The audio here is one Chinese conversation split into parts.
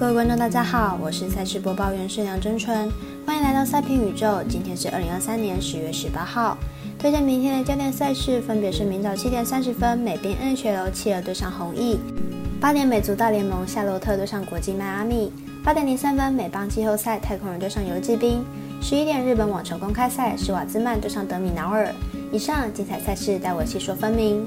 各位观众，大家好，我是赛事播报员是梁真纯，欢迎来到赛评宇宙。今天是二零二三年十月十八号，推荐明天的焦点赛事分别是明早七点三十分美兵 NHL 企鹅对上红翼，八点美足大联盟夏洛特对上国际迈阿密，八点零三分美邦季后赛太空人对上游击兵，十一点日本网球公开赛施瓦兹曼对上德米瑙尔。以上精彩赛事，待我细说分明。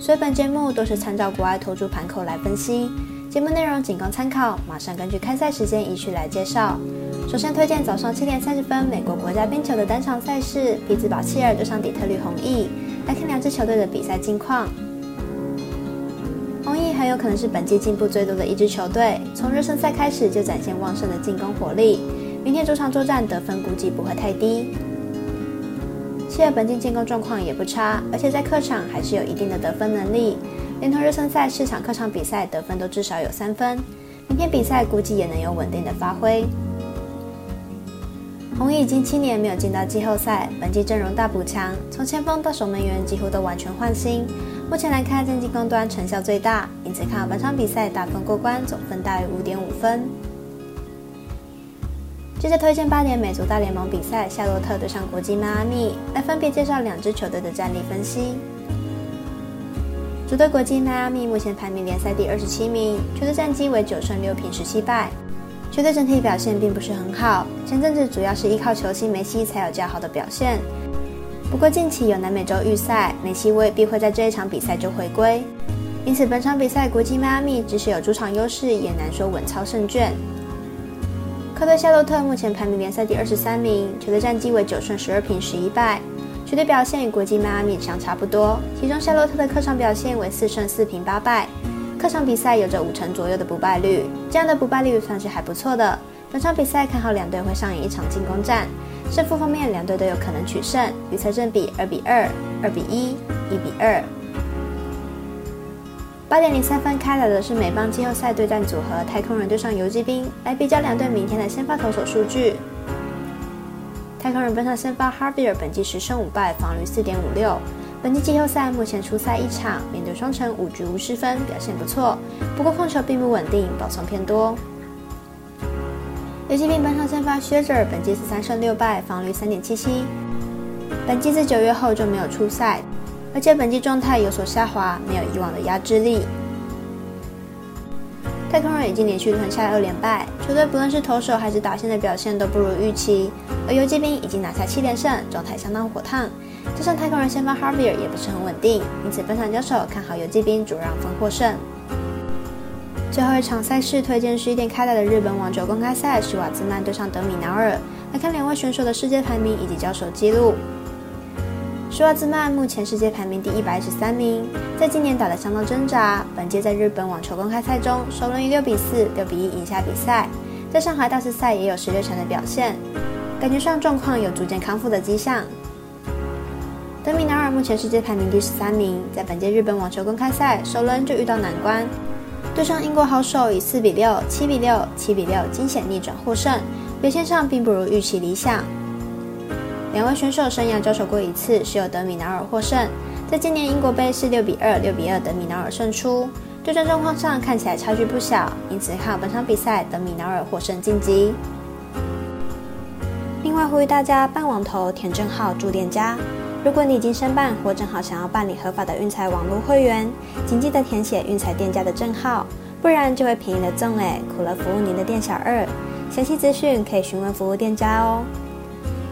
所以本节目都是参照国外投注盘口来分析。节目内容仅供参考，马上根据开赛时间依序来介绍。首先推荐早上七点三十分美国国家冰球的单场赛事，匹兹堡切尔对上底特律红翼，来看两支球队的比赛近况。红翼很有可能是本季进步最多的一支球队，从热身赛开始就展现旺盛的进攻火力。明天主场作战得分估计不会太低。切尔本季进攻状况也不差，而且在客场还是有一定的得分能力。连同热身赛四场客场比赛得分都至少有三分，明天比赛估计也能有稳定的发挥。红衣已经七年没有进到季后赛，本季阵容大补强，从前锋到守门员几乎都完全换新。目前来看，在进攻端成效最大，因此看好本场比赛大分过关，总分大于五点五分。接着推荐八点美足大联盟比赛，夏洛特对上国际迈阿密，来分别介绍两支球队的战力分析。主队国际迈阿密目前排名联赛第二十七名，球队战绩为九胜六平十七败，球队整体表现并不是很好。前阵子主要是依靠球星梅西才有较好的表现。不过近期有南美洲预赛，梅西未必会在这一场比赛就回归，因此本场比赛国际迈阿密即使有主场优势，也难说稳操胜券。客队夏洛特目前排名联赛第二十三名，球队战绩为九胜十二平十一败，球队表现与国际迈阿密相差不多。其中夏洛特的客场表现为四胜四平八败，客场比赛有着五成左右的不败率，这样的不败率算是还不错的。本场比赛看好两队会上演一场进攻战。胜负方面，两队都有可能取胜，预测正比二比二、二比一、一比二。八点零三分开来的是美邦季后赛对战组合太空人对上游击兵，来比较两队明天的先发投手数据。太空人本场先发 Harvier 本季十胜五败，防率四点五六。本季季后赛目前出赛一场，面对双城五局无失分，表现不错。不过控球并不稳定，保送偏多。游击兵本场先发薛哲，本季十三胜六败，防率三点七七。本季自九月后就没有出赛，而且本季状态有所下滑，没有以往的压制力。太空人已经连续吞下二连败，球队不论是投手还是打线的表现都不如预期。而游击兵已经拿下七连胜，状态相当火烫。加上太空人先发 Harvier 也不是很稳定，因此本场交手看好游击兵主让分获胜。最后一场赛事推荐十一点开打的日本网球公开赛，施瓦兹曼对上德米纳尔。来看两位选手的世界排名以及交手记录。施瓦兹曼目前世界排名第一百一十三名，在今年打得相当挣扎。本届在日本网球公开赛中，首轮以六比四、六比一赢下比赛，在上海大师赛也有十六强的表现，感觉上状况有逐渐康复的迹象。德米纳尔目前世界排名第十三名，在本届日本网球公开赛首轮就遇到难关。对上英国好手，以四比六、七比六、七比六惊险逆转获胜，表现上并不如预期理想。两位选手生涯交手过一次，是由德米纳尔获胜。在今年英国杯是六比二、六比二德米纳尔胜出，对战状况上看起来差距不小，因此看好本场比赛德米纳尔获胜晋级。另外呼吁大家办网投填证号注店家。如果你已经申办或正好想要办理合法的运财网络会员，请记得填写运财店家的证号，不然就会便宜了赠哎，苦了服务您的店小二。详细资讯可以询问服务店家哦。